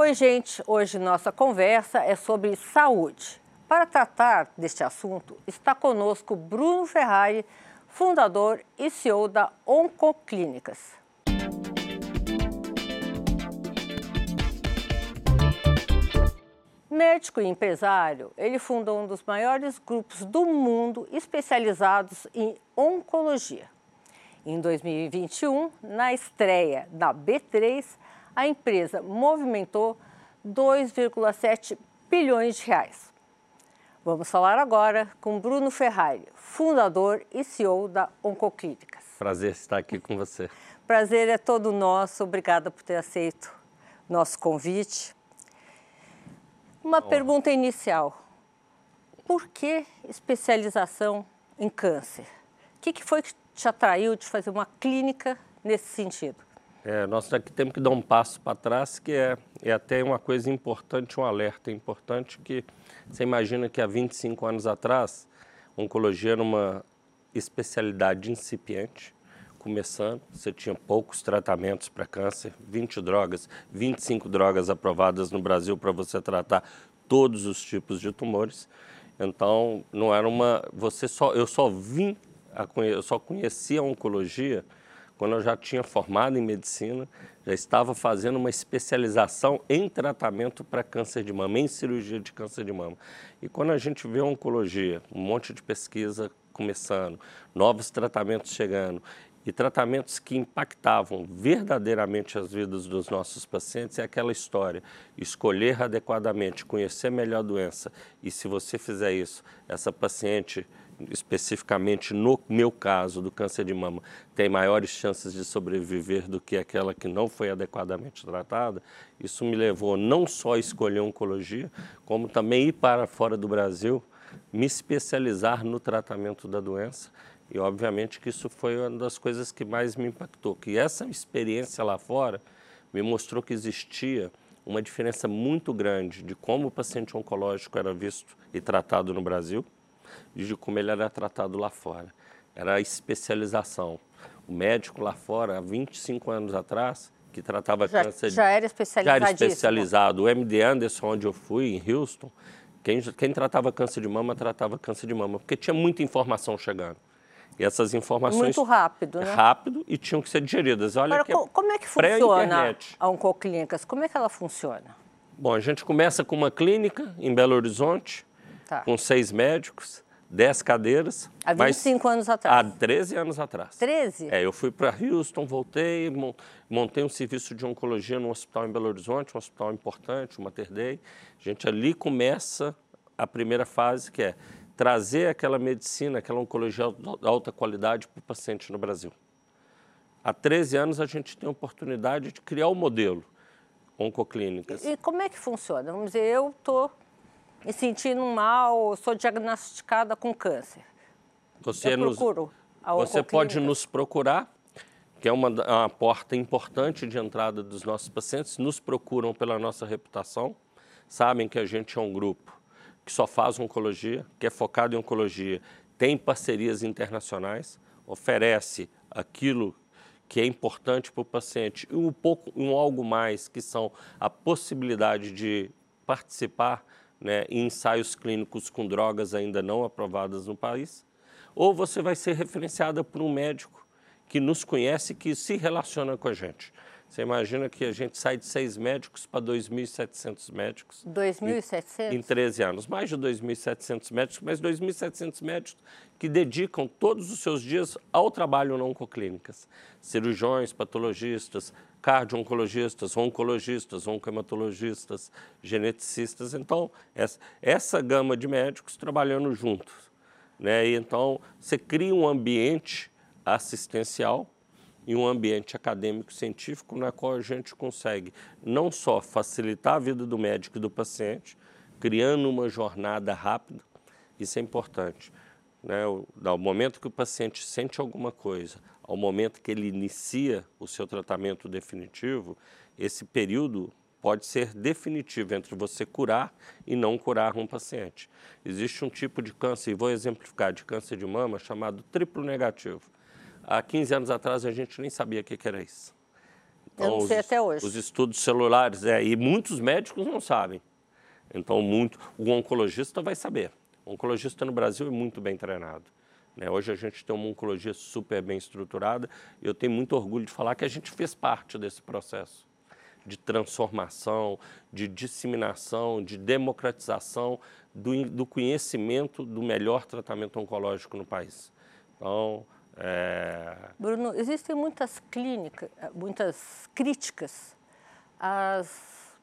Oi, gente. Hoje nossa conversa é sobre saúde. Para tratar deste assunto, está conosco Bruno Ferrari, fundador e CEO da Oncoclínicas. Médico e empresário, ele fundou um dos maiores grupos do mundo especializados em oncologia. Em 2021, na estreia da B3, a empresa movimentou 2,7 bilhões de reais. Vamos falar agora com Bruno Ferrari, fundador e CEO da Oncoclínicas. Prazer estar aqui com você. Prazer é todo nosso. Obrigada por ter aceito nosso convite. Uma oh. pergunta inicial. Por que especialização em câncer? O que, que foi que te atraiu de fazer uma clínica nesse sentido? É, nós aqui temos que dar um passo para trás, que é, é até uma coisa importante, um alerta importante, que você imagina que há 25 anos atrás, oncologia era uma especialidade incipiente, começando, você tinha poucos tratamentos para câncer, 20 drogas, 25 drogas aprovadas no Brasil para você tratar todos os tipos de tumores. Então, não era uma, você só, eu só vim a, eu só conhecia a oncologia quando eu já tinha formado em medicina, já estava fazendo uma especialização em tratamento para câncer de mama, em cirurgia de câncer de mama. E quando a gente vê oncologia, um monte de pesquisa começando, novos tratamentos chegando, e tratamentos que impactavam verdadeiramente as vidas dos nossos pacientes é aquela história: escolher adequadamente, conhecer melhor a doença. E se você fizer isso, essa paciente, especificamente no meu caso do câncer de mama, tem maiores chances de sobreviver do que aquela que não foi adequadamente tratada. Isso me levou não só a escolher oncologia, como também ir para fora do Brasil, me especializar no tratamento da doença e obviamente que isso foi uma das coisas que mais me impactou, que essa experiência lá fora me mostrou que existia uma diferença muito grande de como o paciente oncológico era visto e tratado no Brasil de como ele era tratado lá fora. Era a especialização. O médico lá fora, há 25 anos atrás, que tratava já, câncer... Já era especializado. Já era especializado. O MD Anderson, onde eu fui, em Houston, quem, quem tratava câncer de mama, tratava câncer de mama, porque tinha muita informação chegando. E essas informações... Muito rápido, né? Rápido e tinham que ser digeridas. Olha Agora, que como é que funciona a Oncoclínicas? Como é que ela funciona? Bom, a gente começa com uma clínica em Belo Horizonte, tá. com seis médicos, dez cadeiras. Há 25 mas, anos atrás? Há 13 anos atrás. 13? É, eu fui para Houston, voltei, montei um serviço de oncologia no hospital em Belo Horizonte, um hospital importante, o Mater Dei. A gente ali começa a primeira fase, que é trazer aquela medicina, aquela oncologia de alta qualidade para o paciente no Brasil. Há 13 anos a gente tem a oportunidade de criar o um modelo oncoclínicas. E, e como é que funciona? Vamos dizer, eu estou me sentindo mal, sou diagnosticada com câncer. Você, eu procuro a você pode nos procurar, que é uma, uma porta importante de entrada dos nossos pacientes, nos procuram pela nossa reputação, sabem que a gente é um grupo que só faz oncologia, que é focado em oncologia, tem parcerias internacionais, oferece aquilo que é importante para o paciente. E um pouco, um algo mais, que são a possibilidade de participar né, em ensaios clínicos com drogas ainda não aprovadas no país, ou você vai ser referenciada por um médico que nos conhece, que se relaciona com a gente. Você imagina que a gente sai de seis médicos para 2.700 médicos. 2.700? Em, em 13 anos. Mais de 2.700 médicos, mas 2.700 médicos que dedicam todos os seus dias ao trabalho na oncoclínicas. Cirurgiões, patologistas, cardio-oncologistas, oncologistas, oncohematologistas, geneticistas. Então, essa, essa gama de médicos trabalhando juntos. Né? E então, você cria um ambiente assistencial em um ambiente acadêmico científico na qual a gente consegue não só facilitar a vida do médico e do paciente, criando uma jornada rápida, isso é importante. Né? Do momento que o paciente sente alguma coisa, ao momento que ele inicia o seu tratamento definitivo, esse período pode ser definitivo entre você curar e não curar um paciente. Existe um tipo de câncer, e vou exemplificar, de câncer de mama chamado triplo negativo. Há 15 anos atrás a gente nem sabia o que era isso. Então, Eu não sei os, até hoje. Os estudos celulares, é, e muitos médicos não sabem. Então, muito, o oncologista vai saber. O oncologista no Brasil é muito bem treinado. Né? Hoje a gente tem uma oncologia super bem estruturada e eu tenho muito orgulho de falar que a gente fez parte desse processo de transformação, de disseminação, de democratização do, do conhecimento do melhor tratamento oncológico no país. Então, é... Bruno, existem muitas clínicas, muitas críticas às,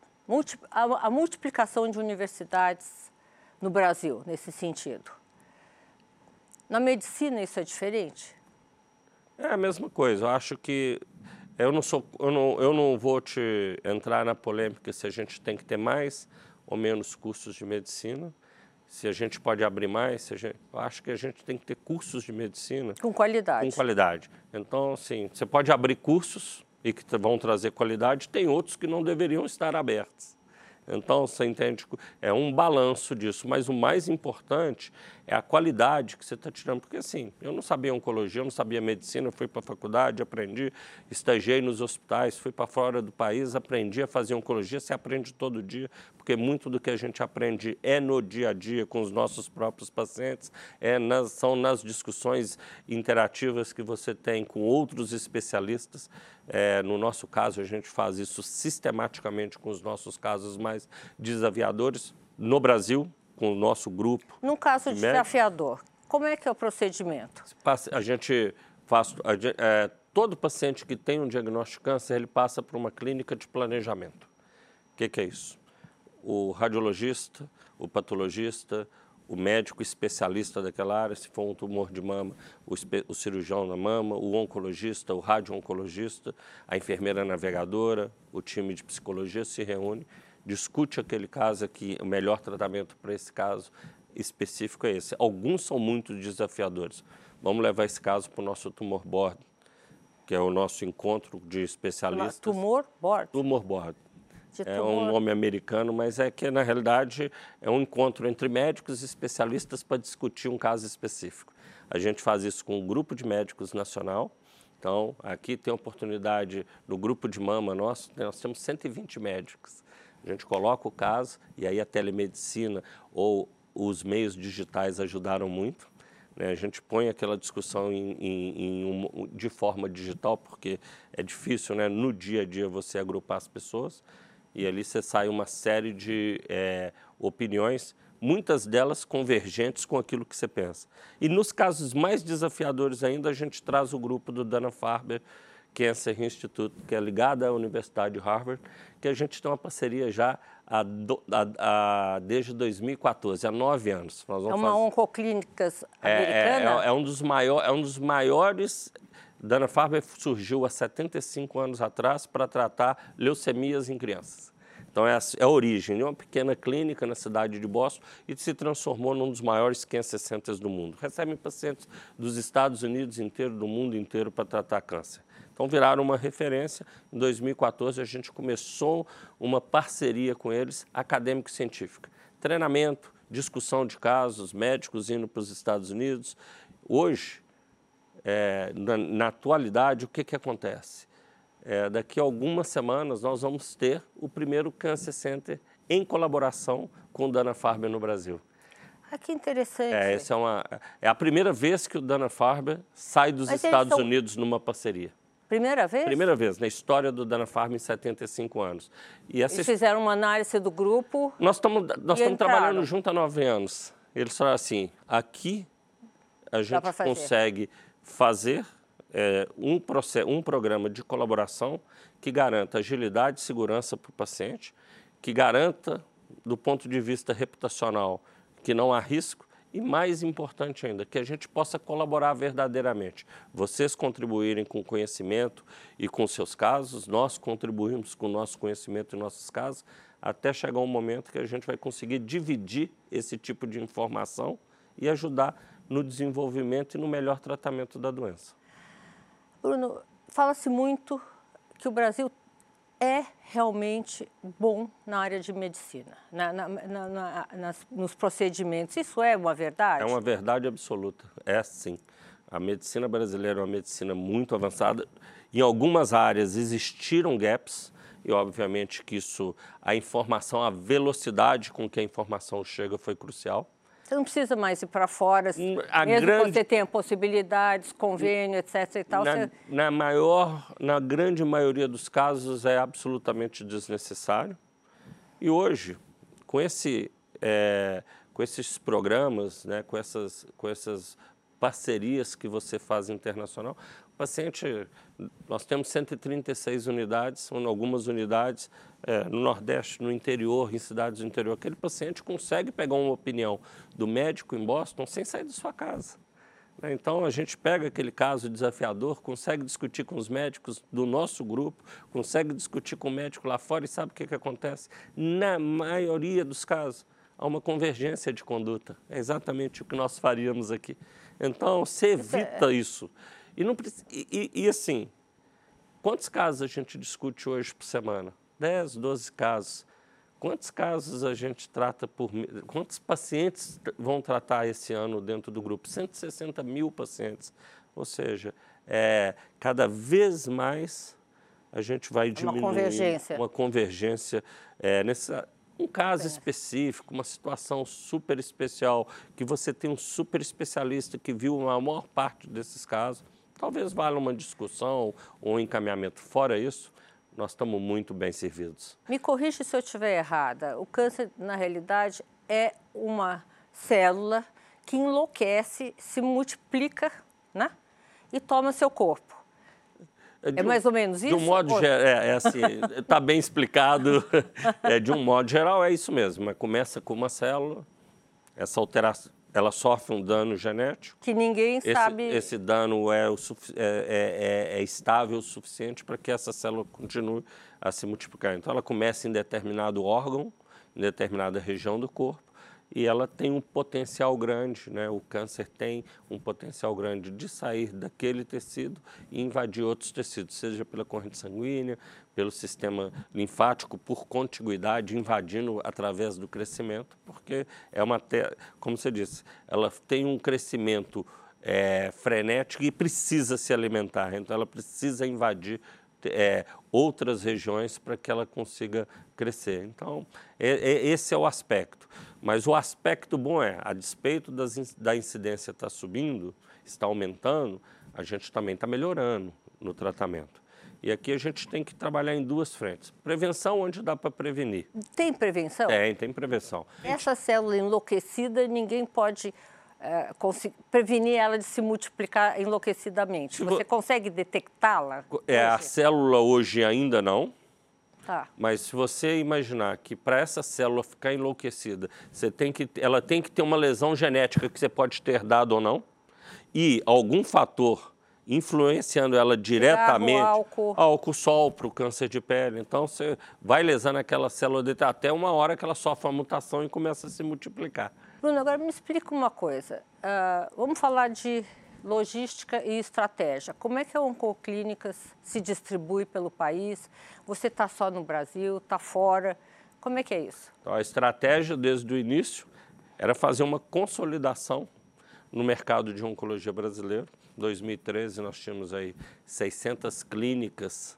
à, multiplicação de universidades no Brasil, nesse sentido. Na medicina isso é diferente? É a mesma coisa. Eu acho que eu não sou, eu não, eu não vou te entrar na polêmica se a gente tem que ter mais ou menos cursos de medicina se a gente pode abrir mais, gente, eu acho que a gente tem que ter cursos de medicina. Com qualidade. Com qualidade. Então, assim, você pode abrir cursos e que vão trazer qualidade, tem outros que não deveriam estar abertos. Então, você entende, é um balanço disso, mas o mais importante é a qualidade que você está tirando. Porque, assim, eu não sabia oncologia, eu não sabia medicina, eu fui para a faculdade, aprendi, estagiei nos hospitais, fui para fora do país, aprendi a fazer oncologia, você aprende todo dia, porque muito do que a gente aprende é no dia a dia com os nossos próprios pacientes, é nas, são nas discussões interativas que você tem com outros especialistas. É, no nosso caso, a gente faz isso sistematicamente com os nossos casos mais desafiadores. No Brasil, com o nosso grupo. Num caso de desafiador, como é que é o procedimento? A gente faz. A, é, todo paciente que tem um diagnóstico de câncer, ele passa por uma clínica de planejamento. O que, que é isso? O radiologista, o patologista, o médico especialista daquela área, se for um tumor de mama, o, o cirurgião da mama, o oncologista, o radio-oncologista, a enfermeira navegadora, o time de psicologia se reúne, discute aquele caso aqui, o melhor tratamento para esse caso específico é esse. Alguns são muito desafiadores. Vamos levar esse caso para o nosso tumor board, que é o nosso encontro de especialistas. Tumor board? Tumor board é um nome americano, mas é que, na realidade, é um encontro entre médicos e especialistas para discutir um caso específico. A gente faz isso com um grupo de médicos nacional. Então, aqui tem oportunidade, no grupo de mama nosso, nós temos 120 médicos. A gente coloca o caso e aí a telemedicina ou os meios digitais ajudaram muito. Né? A gente põe aquela discussão em, em, em um, de forma digital, porque é difícil né? no dia a dia você agrupar as pessoas e ali você sai uma série de é, opiniões, muitas delas convergentes com aquilo que você pensa. E nos casos mais desafiadores ainda, a gente traz o grupo do Dana-Farber Cancer Institute, que é ligado à Universidade de Harvard, que a gente tem uma parceria já há, há, há desde 2014, há nove anos. é uma fazer... oncoclínicas americana? É, é, é, um dos maior, é um dos maiores Dana Farber surgiu há 75 anos atrás para tratar leucemias em crianças. Então, é a, é a, origem de uma pequena clínica na cidade de Boston e se transformou num dos maiores cancer centers do mundo. Recebem pacientes dos Estados Unidos inteiro, do mundo inteiro, para tratar câncer. Então, viraram uma referência. Em 2014, a gente começou uma parceria com eles, acadêmico-científica. Treinamento, discussão de casos, médicos indo para os Estados Unidos. Hoje, é, na, na, atualidade, o que, que acontece? É, daqui a algumas semanas nós vamos ter o primeiro Cancer Center em colaboração com o Dana Farber no Brasil. Ah, que interessante. É, essa é, uma, é a primeira vez que o Dana Farber sai dos Mas Estados são... Unidos numa parceria. Primeira vez? Primeira vez, na história do Dana Farm em 75 anos. E essa... Eles fizeram uma análise do grupo. Nós estamos nós estamos trabalhando junto há nove anos. Eles falaram assim: aqui a gente consegue fazer é, um, processo, um programa de colaboração que garanta agilidade e segurança para o paciente, que garanta, do ponto de vista reputacional, que não há risco e, mais importante ainda, que a gente possa colaborar verdadeiramente. Vocês contribuírem com conhecimento e com seus casos, nós contribuímos com o nosso conhecimento e nossos casos, até chegar um momento que a gente vai conseguir dividir esse tipo de informação e ajudar no desenvolvimento e no melhor tratamento da doença. Bruno, fala-se muito que o Brasil é realmente bom na área de medicina, na, na, na, nas, nos procedimentos. Isso é uma verdade? É uma verdade absoluta, é sim. A medicina brasileira é uma medicina muito avançada. Em algumas áreas existiram gaps, e obviamente que isso, a informação, a velocidade com que a informação chega foi crucial. Você não precisa mais ir para fora, hum, a mesmo grande... que você tenha possibilidades, convênio, etc. E tal, na, você... na maior, na grande maioria dos casos é absolutamente desnecessário. E hoje, com, esse, é, com esses programas, né, com, essas, com essas parcerias que você faz internacional, o paciente, nós temos 136 unidades, algumas unidades é, no Nordeste, no interior, em cidades do interior. Aquele paciente consegue pegar uma opinião do médico em Boston sem sair da sua casa. Né? Então, a gente pega aquele caso desafiador, consegue discutir com os médicos do nosso grupo, consegue discutir com o médico lá fora e sabe o que, que acontece? Na maioria dos casos, há uma convergência de conduta. É exatamente o que nós faríamos aqui. Então, você evita isso. E, não, e, e, assim, quantos casos a gente discute hoje por semana? 10, 12 casos. Quantos casos a gente trata por. Quantos pacientes vão tratar esse ano dentro do grupo? 160 mil pacientes. Ou seja, é, cada vez mais a gente vai diminuindo. Uma convergência. Uma convergência. É, nessa, um caso é. específico, uma situação super especial, que você tem um super especialista que viu a maior parte desses casos, Talvez valha uma discussão ou um encaminhamento. Fora isso, nós estamos muito bem servidos. Me corrija se eu estiver errada. O câncer, na realidade, é uma célula que enlouquece, se multiplica né? e toma seu corpo. É, é mais ou menos isso? De um modo geral, é, é assim, está bem explicado. É, de um modo geral, é isso mesmo. Mas começa com uma célula, essa alteração, ela sofre um dano genético. Que ninguém esse, sabe. Esse dano é, o, é, é, é, estável o suficiente para que essa célula continue a se multiplicar. Então, ela começa em determinado órgão, em determinada região do corpo, e ela tem um potencial grande, né? o câncer tem um potencial grande de sair daquele tecido e invadir outros tecidos, seja pela corrente sanguínea, pelo sistema linfático, por contiguidade, invadindo através do crescimento, porque é uma, como você disse, ela tem um crescimento é, frenético e precisa se alimentar, então ela precisa invadir é, outras regiões para que ela consiga crescer. Então, é, é, esse é o aspecto. Mas o aspecto bom é, a despeito das, da incidência estar tá subindo, está aumentando, a gente também está melhorando no tratamento. E aqui a gente tem que trabalhar em duas frentes. Prevenção, onde dá para prevenir. Tem prevenção? Tem, tem prevenção. Essa célula enlouquecida, ninguém pode é, prevenir ela de se multiplicar enlouquecidamente. Você consegue detectá-la? É, a célula hoje ainda não. Tá. Mas se você imaginar que para essa célula ficar enlouquecida, você tem que, ela tem que ter uma lesão genética que você pode ter dado ou não, e algum fator influenciando ela diretamente, álcool, álcool sol para o câncer de pele. Então você vai lesando aquela célula até uma hora que ela sofre uma mutação e começa a se multiplicar. Bruno, agora me explica uma coisa. Uh, vamos falar de logística e estratégia. Como é que a Oncoclínicas se distribui pelo país? Você está só no Brasil, está fora? Como é que é isso? Então, a estratégia desde o início era fazer uma consolidação no mercado de oncologia brasileiro. Em 2013 nós tínhamos aí 600 clínicas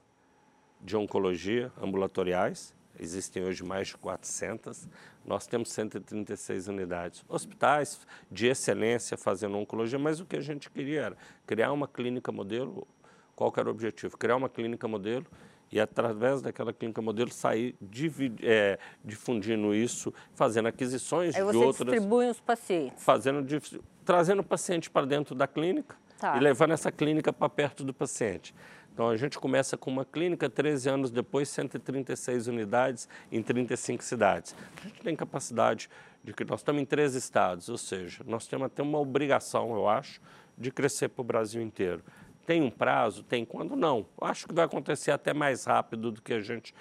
de oncologia ambulatoriais existem hoje mais de 400, nós temos 136 unidades. Hospitais de excelência fazendo oncologia, mas o que a gente queria era criar uma clínica modelo. Qual era o objetivo? Criar uma clínica modelo e, através daquela clínica modelo, sair é, difundindo isso, fazendo aquisições Aí de outras. distribui os pacientes. Fazendo, trazendo o paciente para dentro da clínica tá. e levando essa clínica para perto do paciente. Então a gente começa com uma clínica, 13 anos depois, 136 unidades em 35 cidades. A gente tem capacidade de que nós estamos em três estados, ou seja, nós temos até uma obrigação, eu acho, de crescer para o Brasil inteiro. Tem um prazo? Tem quando não. Eu acho que vai acontecer até mais rápido do que a gente,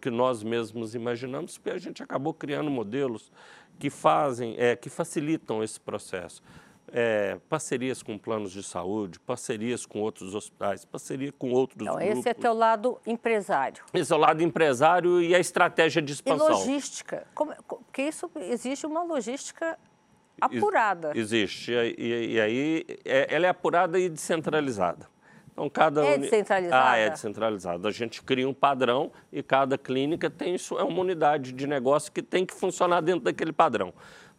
que nós mesmos imaginamos, porque a gente acabou criando modelos que fazem, é, que facilitam esse processo é, parcerias com planos de saúde, parcerias com outros hospitais, parceria com outros então, grupos. Esse é teu lado empresário. Esse é o lado empresário e a estratégia de expansão. E logística, como, porque isso exige uma logística apurada. Existe. E, e aí é, ela é apurada e descentralizada. Então, cada é descentralizada? Ah, é descentralizada. A gente cria um padrão e cada clínica tem é uma unidade de negócio que tem que funcionar dentro daquele padrão.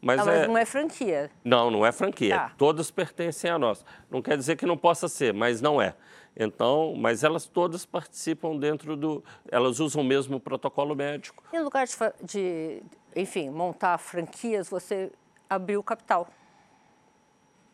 Mas, não, é... mas não é franquia. Não, não é franquia. Tá. Todas pertencem a nós. Não quer dizer que não possa ser, mas não é. Então, mas elas todas participam dentro do. Elas usam o mesmo protocolo médico. E no lugar de, de enfim, montar franquias, você abriu capital,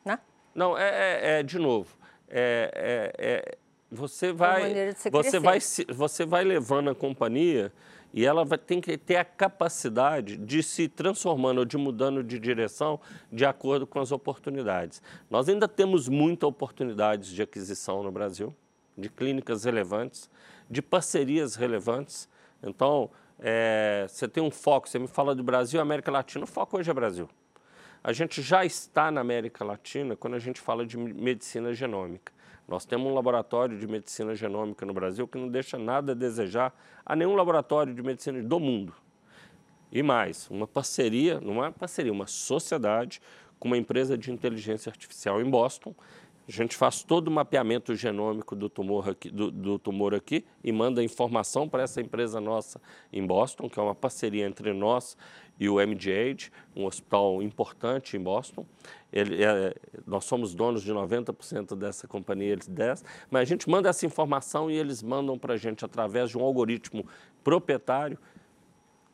né? Não, é, é, é de novo. É, é, é você vai, você vai, você vai levando a companhia e ela vai, tem que ter a capacidade de se transformando ou de mudando de direção de acordo com as oportunidades. Nós ainda temos muitas oportunidades de aquisição no Brasil, de clínicas relevantes, de parcerias relevantes. Então, é, você tem um foco, você me fala do Brasil América Latina, o foco hoje é Brasil. A gente já está na América Latina quando a gente fala de medicina genômica. Nós temos um laboratório de medicina genômica no Brasil que não deixa nada a desejar a nenhum laboratório de medicina do mundo. E mais, uma parceria, não é parceria, uma sociedade com uma empresa de inteligência artificial em Boston. A gente faz todo o mapeamento genômico do tumor aqui, do, do tumor aqui e manda informação para essa empresa nossa em Boston, que é uma parceria entre nós e o MGH, um hospital importante em Boston. Ele, é, nós somos donos de 90% dessa companhia, eles 10%, mas a gente manda essa informação e eles mandam para a gente, através de um algoritmo proprietário,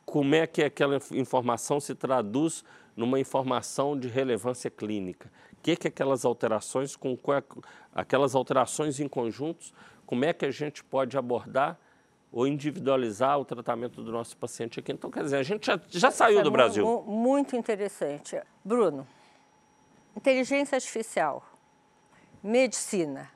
como é que aquela informação se traduz numa informação de relevância clínica. O que, que aquelas alterações, com aquelas alterações em conjuntos, como é que a gente pode abordar ou individualizar o tratamento do nosso paciente aqui. Então, quer dizer, a gente já, já saiu é do Brasil. Muito interessante. Bruno, inteligência artificial, medicina,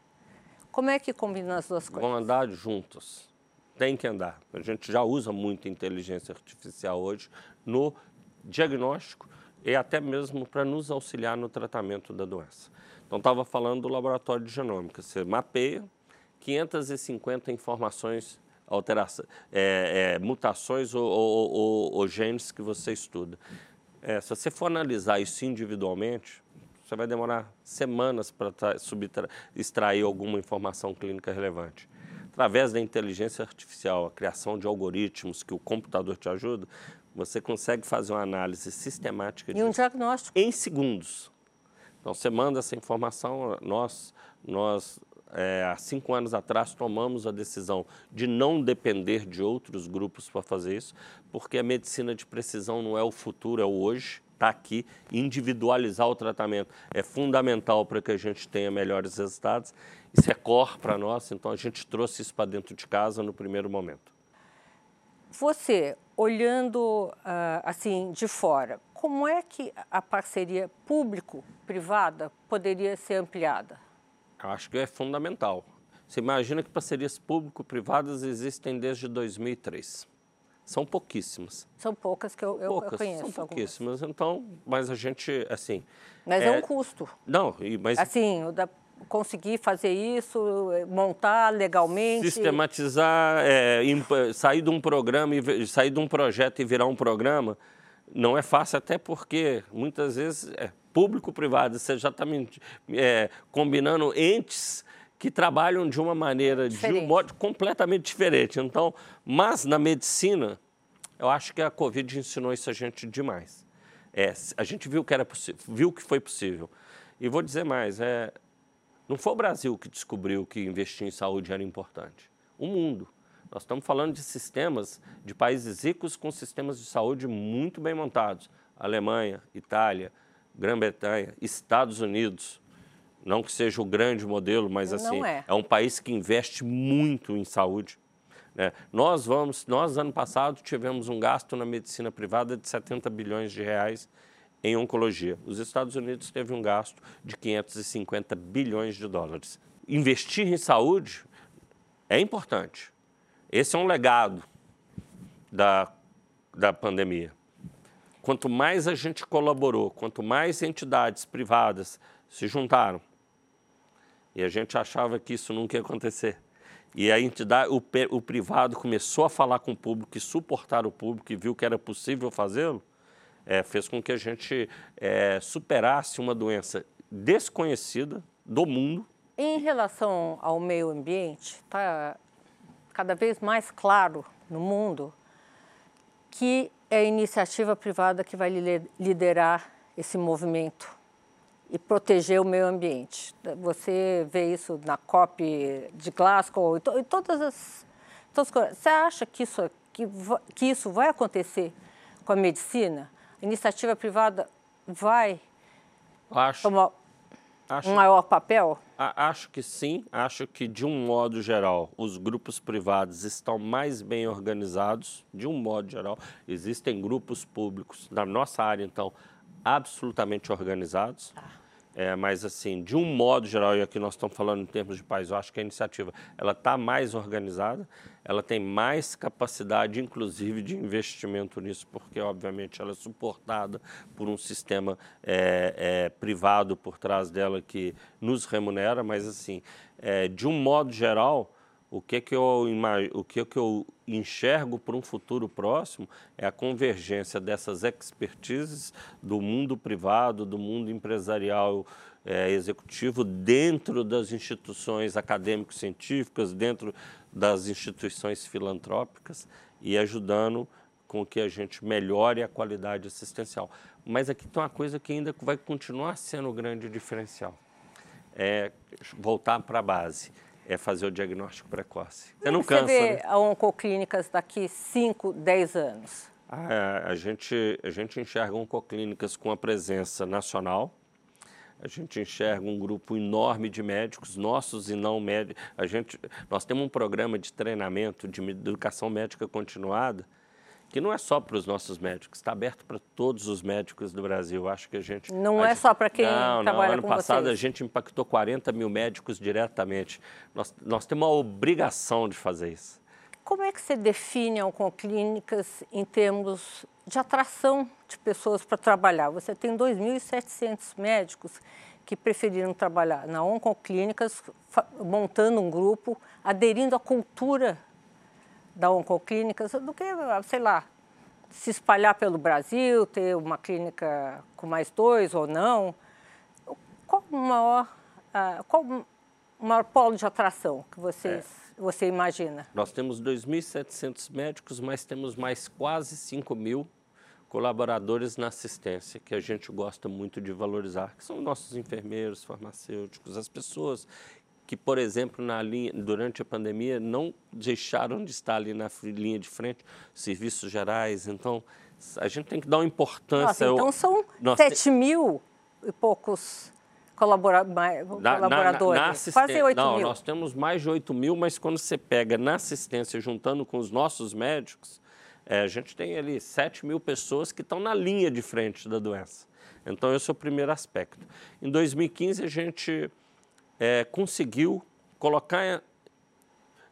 como é que combina as duas coisas? Vão andar juntos. Tem que andar. A gente já usa muito inteligência artificial hoje no diagnóstico e até mesmo para nos auxiliar no tratamento da doença. Então, estava falando do laboratório de genômica. Você mapeia 550 informações é, é, mutações ou, ou, ou, ou, genes que você estuda. É, se você for analisar isso individualmente, você vai demorar semanas para extrair alguma informação clínica relevante. Através da inteligência artificial, a criação de algoritmos que o computador te ajuda, você consegue fazer uma análise sistemática e um diagnóstico em segundos. Então você manda essa informação, nós nós é, há cinco anos atrás, tomamos a decisão de não depender de outros grupos para fazer isso, porque a medicina de precisão não é o futuro, é o hoje, está aqui. Individualizar o tratamento é fundamental para que a gente tenha melhores resultados. Isso é core para nós, então a gente trouxe isso para dentro de casa no primeiro momento. Você, olhando uh, assim de fora, como é que a parceria público-privada poderia ser ampliada? Acho que é fundamental. Você imagina que parcerias público-privadas existem desde 2003. São pouquíssimas. São poucas que eu, eu, poucas, eu conheço. São pouquíssimas, algumas. então, mas a gente, assim... Mas é, é um custo. Não, mas... Assim, da, conseguir fazer isso, montar legalmente... Sistematizar, é, sair de um programa, e, sair de um projeto e virar um programa, não é fácil, até porque muitas vezes é público-privado, você já está é, combinando entes que trabalham de uma maneira, diferente. de um modo completamente diferente. Então, mas na medicina, eu acho que a Covid ensinou isso a gente demais. É, a gente viu que era possível, viu que foi possível. E vou dizer mais, é, não foi o Brasil que descobriu que investir em saúde era importante. O mundo. Nós estamos falando de sistemas de países ricos com sistemas de saúde muito bem montados. Alemanha, Itália, Grã-Bretanha, Estados Unidos, não que seja o grande modelo, mas assim, é. é. um país que investe muito em saúde. Né? Nós vamos, nós ano passado tivemos um gasto na medicina privada de 70 bilhões de reais em oncologia. Os Estados Unidos teve um gasto de 550 bilhões de dólares. Investir em saúde é importante. Esse é um legado da, da pandemia. Quanto mais a gente colaborou, quanto mais entidades privadas se juntaram, e a gente achava que isso nunca ia acontecer. E a entidade, o, o privado começou a falar com o público e suportar o público e viu que era possível fazê-lo, é, fez com que a gente é, superasse uma doença desconhecida do mundo. Em relação ao meio ambiente, está cada vez mais claro no mundo que é a iniciativa privada que vai liderar esse movimento e proteger o meio ambiente. Você vê isso na COP de Glasgow e, to, e todas, as, todas as coisas. Você acha que isso, que, que isso vai acontecer com a medicina? Iniciativa privada vai Acho. tomar Acho, um maior papel? Acho que sim. Acho que, de um modo geral, os grupos privados estão mais bem organizados. De um modo geral, existem grupos públicos, na nossa área, então, absolutamente organizados. Ah. É, mas, assim, de um modo geral, e aqui nós estamos falando em termos de país, eu acho que a iniciativa. Ela está mais organizada, ela tem mais capacidade, inclusive, de investimento nisso, porque, obviamente, ela é suportada por um sistema é, é, privado por trás dela que nos remunera, mas, assim, é, de um modo geral, o que, que, eu, o que, que eu enxergo para um futuro próximo é a convergência dessas expertises do mundo privado, do mundo empresarial é, executivo, dentro das instituições acadêmico-científicas, dentro das instituições filantrópicas e ajudando com que a gente melhore a qualidade assistencial. Mas aqui tem uma coisa que ainda vai continuar sendo o grande diferencial. É voltar para a base é fazer o diagnóstico precoce. Você não cansa, você vê né? a Oncoclínicas daqui 5, 10 anos? Ah, a, gente, a gente enxerga Oncoclínicas com a presença nacional, a gente enxerga um grupo enorme de médicos, nossos e não médicos. A gente, nós temos um programa de treinamento de educação médica continuada, que não é só para os nossos médicos, está aberto para todos os médicos do Brasil. Acho que a gente. Não a é gente, só para quem não, trabalha não. Ano com passado vocês. a gente impactou 40 mil médicos diretamente. Nós, nós temos a obrigação de fazer isso. Como é que você define a Oncoclínicas em termos de atração de pessoas para trabalhar? Você tem 2.700 médicos que preferiram trabalhar na Oncoclínicas, montando um grupo, aderindo à cultura da Oncoclínicas do que, sei lá, se espalhar pelo Brasil, ter uma clínica com mais dois ou não. Qual o maior, uh, qual o maior polo de atração que vocês, é. você imagina? Nós temos 2.700 médicos, mas temos mais quase 5 mil colaboradores na assistência, que a gente gosta muito de valorizar, que são nossos enfermeiros, farmacêuticos, as pessoas que, por exemplo, na linha, durante a pandemia, não deixaram de estar ali na linha de frente, serviços gerais. Então, a gente tem que dar uma importância. Nossa, então, são Nós 7 te... mil e poucos colabora... colaboradores. Na, na, na Quase 8 não, mil. Nós temos mais de 8 mil, mas quando você pega na assistência, juntando com os nossos médicos, é, a gente tem ali 7 mil pessoas que estão na linha de frente da doença. Então, esse é o primeiro aspecto. Em 2015, a gente é, conseguiu colocar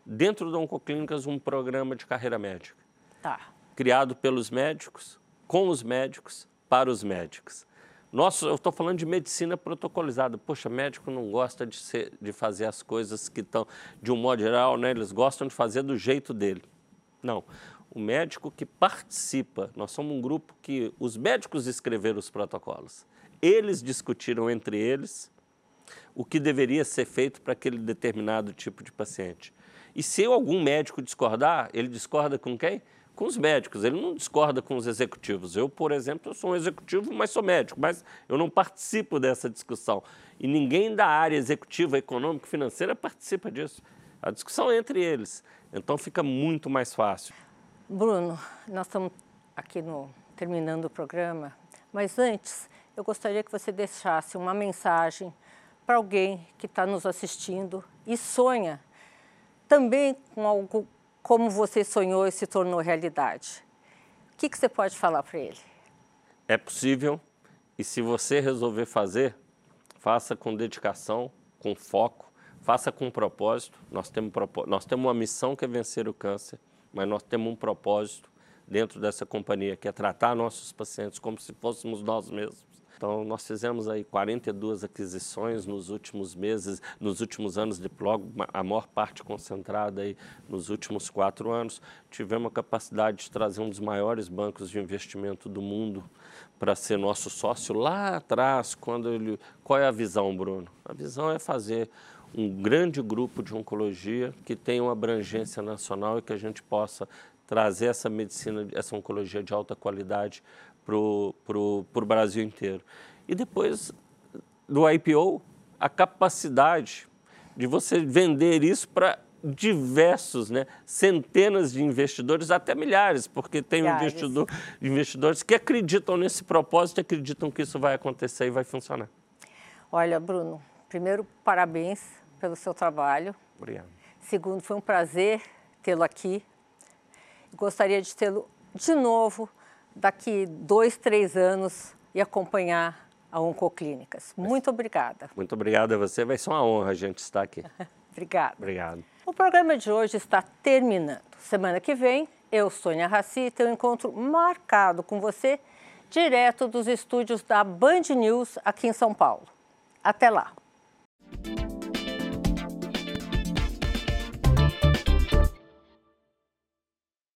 dentro da Oncoclínicas um programa de carreira médica. Tá. Criado pelos médicos, com os médicos, para os médicos. Nossa, eu estou falando de medicina protocolizada. Poxa, médico não gosta de, ser, de fazer as coisas que estão, de um modo geral, né? eles gostam de fazer do jeito dele. Não. O médico que participa, nós somos um grupo que os médicos escreveram os protocolos. Eles discutiram entre eles o que deveria ser feito para aquele determinado tipo de paciente. E se algum médico discordar, ele discorda com quem? Com os médicos, ele não discorda com os executivos. Eu, por exemplo, sou um executivo, mas sou médico, mas eu não participo dessa discussão. E ninguém da área executiva, econômica, financeira participa disso. A discussão é entre eles. Então fica muito mais fácil. Bruno, nós estamos aqui no, terminando o programa, mas antes eu gostaria que você deixasse uma mensagem para alguém que está nos assistindo e sonha também com algo como você sonhou e se tornou realidade. O que, que você pode falar para ele? É possível e se você resolver fazer, faça com dedicação, com foco, faça com propósito. Nós temos, nós temos uma missão que é vencer o câncer, mas nós temos um propósito dentro dessa companhia que é tratar nossos pacientes como se fôssemos nós mesmos Então, nós fizemos aí 42 aquisições nos últimos meses, nos últimos anos de blog, a maior parte concentrada aí nos últimos quatro anos. Tivemos a capacidade de trazer um dos maiores bancos de investimento do mundo para ser nosso sócio lá atrás, quando ele... Qual é a visão, Bruno? A visão é fazer um grande grupo de oncologia que tenha uma abrangência nacional e que a gente possa trazer essa medicina, essa oncologia de alta qualidade para o Brasil inteiro. E depois do IPO, a capacidade de você vender isso para diversos, né, centenas de investidores, até milhares, porque tem investidor, investidores que acreditam nesse propósito, acreditam que isso vai acontecer e vai funcionar. Olha, Bruno, primeiro, parabéns pelo seu trabalho. Obrigado. Segundo, foi um prazer tê-lo aqui. Gostaria de tê-lo de novo daqui dois, três anos e acompanhar a Oncoclínicas. Muito obrigada. Muito obrigado a você. Vai ser uma honra a gente estar aqui. obrigada. Obrigado. O programa de hoje está terminando. Semana que vem, eu, Sônia Raci, tenho um encontro marcado com você, direto dos estúdios da Band News aqui em São Paulo. Até lá!